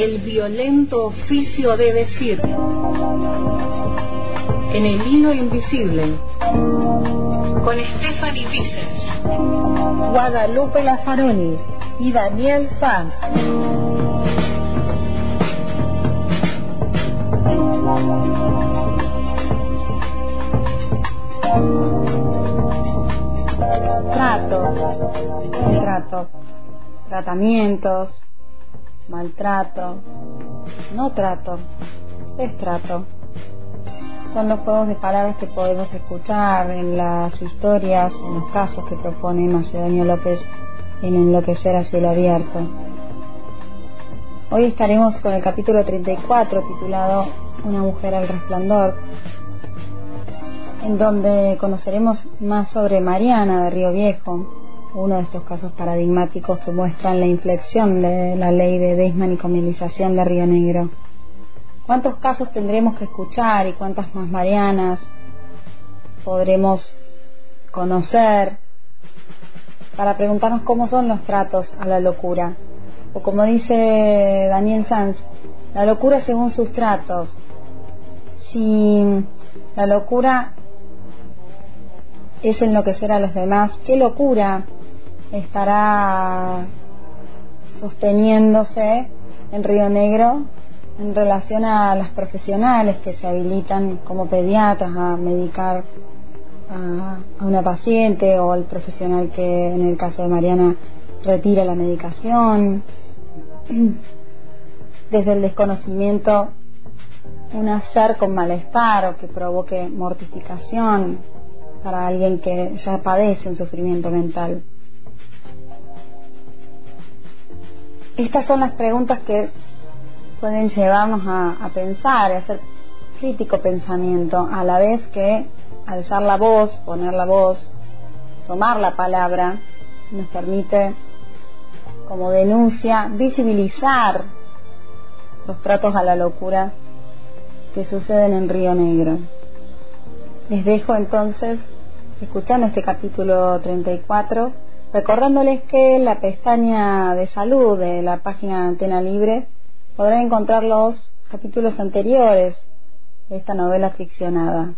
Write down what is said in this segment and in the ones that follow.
El violento oficio de decir. En el hilo invisible. Con Stephanie Vicens. Guadalupe Lazaroni y Daniel Sanz. Trato, trato, tratamientos, maltrato, no trato, destrato. Son los juegos de palabras que podemos escuchar en las historias, en los casos que propone Macedonio López en Enloquecer a cielo abierto. Hoy estaremos con el capítulo 34 titulado Una mujer al resplandor, en donde conoceremos más sobre Mariana de Río Viejo, uno de estos casos paradigmáticos que muestran la inflexión de la ley de desmanicomilización de Río Negro. ¿Cuántos casos tendremos que escuchar y cuántas más Marianas podremos conocer para preguntarnos cómo son los tratos a la locura? O como dice Daniel Sanz, la locura según sus tratos. Si la locura es enloquecer a los demás, ¿qué locura estará sosteniéndose en Río Negro en relación a las profesionales que se habilitan como pediatras a medicar a, una paciente o al profesional que en el caso de Mariana retira la medicación. Desde el desconocimiento, un hacer con malestar o que provoque mortificación para alguien que ya padece un sufrimiento mental. Estas son las preguntas que pueden llevarnos a, pensar, a hacer crítico pensamiento, a la vez que alzar la voz, poner la voz, tomar la palabra, nos permite como denuncia visibilizar los tratos a la locura que suceden en Río Negro. Les dejo entonces escuchando este capítulo 34 Recordándoles que en la pestaña de salud de la página Antena Libre podrán encontrar los capítulos anteriores de esta novela ficcionada.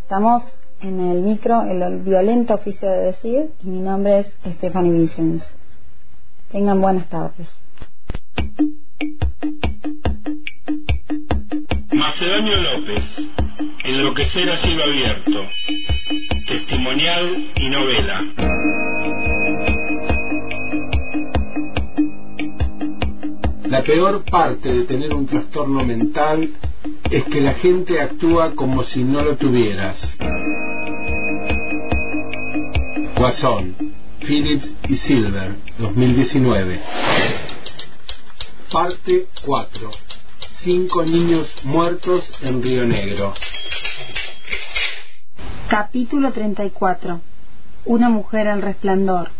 Estamos en el micro El violento oficio de decir y mi nombre es Stephanie Vicens. Tengan buenas tardes. Macedonio López, Enloquecer a cielo abierto, testimonial y novela. La peor parte de tener un trastorno mental es que la gente actúa como si no lo tuvieras. Guasón, Phillips y Silver, 2019. Parte 4. Cinco niños muertos en Río Negro. Capítulo 34. Una mujer al resplandor.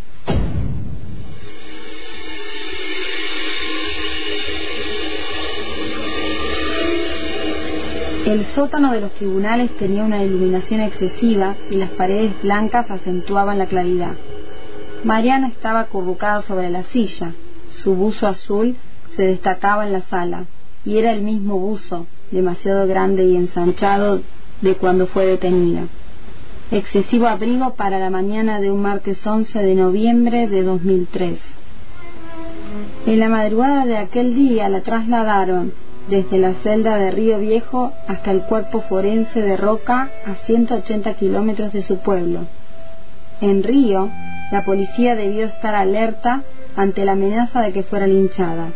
El sótano de los tribunales tenía una iluminación excesiva y las paredes blancas acentuaban la claridad. Mariana estaba acurrucada sobre la silla. Su buzo azul se destacaba en la sala y era el mismo buzo, demasiado grande y ensanchado, de cuando fue detenida. Excesivo abrigo para la mañana de un martes 11 de noviembre de 2003. En la madrugada de aquel día la trasladaron desde la celda de Río Viejo hasta el cuerpo forense de Roca a 180 kilómetros de su pueblo. En Río, la policía debió estar alerta ante la amenaza de que fuera linchada.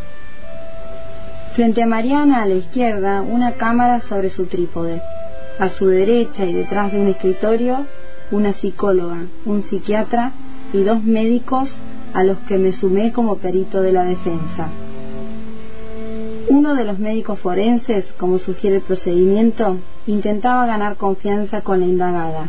Frente a Mariana a la izquierda, una cámara sobre su trípode. A su derecha y detrás de un escritorio, una psicóloga, un psiquiatra y dos médicos a los que me sumé como perito de la defensa. Uno de los médicos forenses, como sugiere el procedimiento, intentaba ganar confianza con la indagada.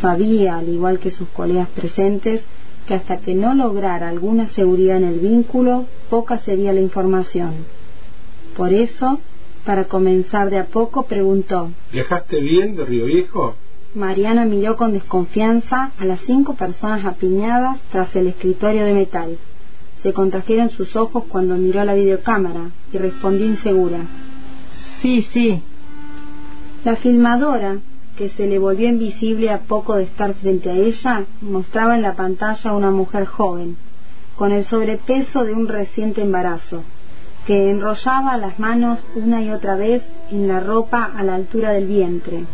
Sabía, al igual que sus colegas presentes, que hasta que no lograra alguna seguridad en el vínculo, poca sería la información. Por eso, para comenzar de a poco, preguntó ¿Viajaste bien de Río Viejo? Mariana miró con desconfianza a las cinco personas apiñadas tras el escritorio de metal. Se contrajeron sus ojos cuando miró la videocámara y respondió insegura. Sí, sí. La filmadora, que se le volvió invisible a poco de estar frente a ella, mostraba en la pantalla a una mujer joven, con el sobrepeso de un reciente embarazo, que enrollaba las manos una y otra vez en la ropa a la altura del vientre.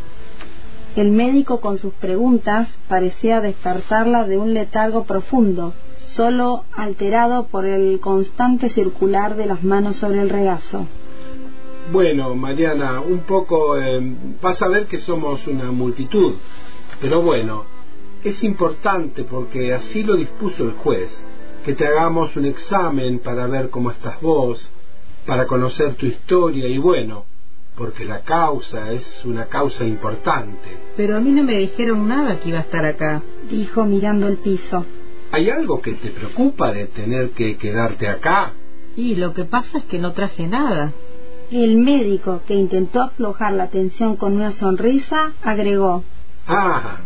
El médico con sus preguntas parecía despertarla de un letargo profundo, solo alterado por el constante circular de las manos sobre el regazo. Bueno, Mariana, un poco eh, vas a ver que somos una multitud, pero bueno, es importante porque así lo dispuso el juez, que te hagamos un examen para ver cómo estás vos, para conocer tu historia y bueno, porque la causa es una causa importante. Pero a mí no me dijeron nada que iba a estar acá. Dijo mirando el piso. ¿Hay algo que te preocupa de tener que quedarte acá? Y lo que pasa es que no traje nada. El médico, que intentó aflojar la tensión con una sonrisa, agregó. Ah,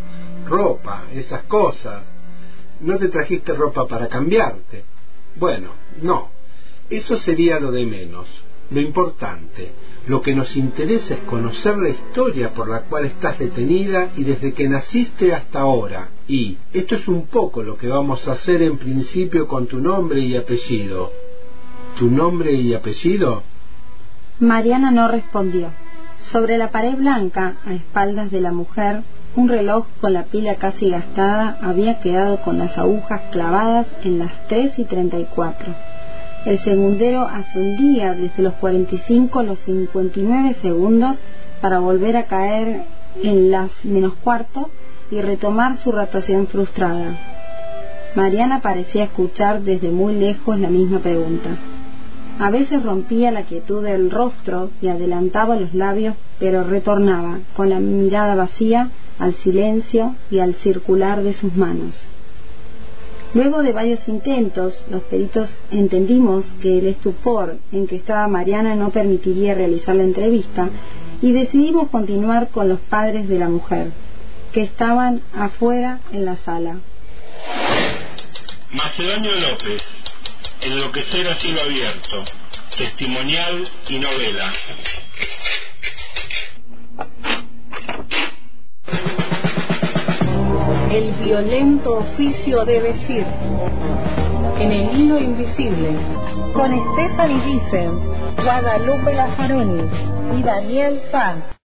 ropa, esas cosas. No te trajiste ropa para cambiarte. Bueno, no. Eso sería lo de menos. Lo importante, lo que nos interesa es conocer la historia por la cual estás detenida y desde que naciste hasta ahora. Y esto es un poco lo que vamos a hacer en principio con tu nombre y apellido. ¿Tu nombre y apellido? Mariana no respondió. Sobre la pared blanca, a espaldas de la mujer, un reloj con la pila casi gastada había quedado con las agujas clavadas en las tres y treinta y cuatro. El segundero ascendía desde los 45 a los 59 segundos para volver a caer en las menos cuarto y retomar su rotación frustrada. Mariana parecía escuchar desde muy lejos la misma pregunta. A veces rompía la quietud del rostro y adelantaba los labios, pero retornaba, con la mirada vacía, al silencio y al circular de sus manos. Luego de varios intentos, los peritos entendimos que el estupor en que estaba Mariana no permitiría realizar la entrevista y decidimos continuar con los padres de la mujer, que estaban afuera en la sala. Macedonio López, Enloquecer a cielo abierto, testimonial y novela. Violento oficio de decir. En el hilo invisible. Con Stephanie Vicens, Guadalupe Lazaroni y Daniel Sanz.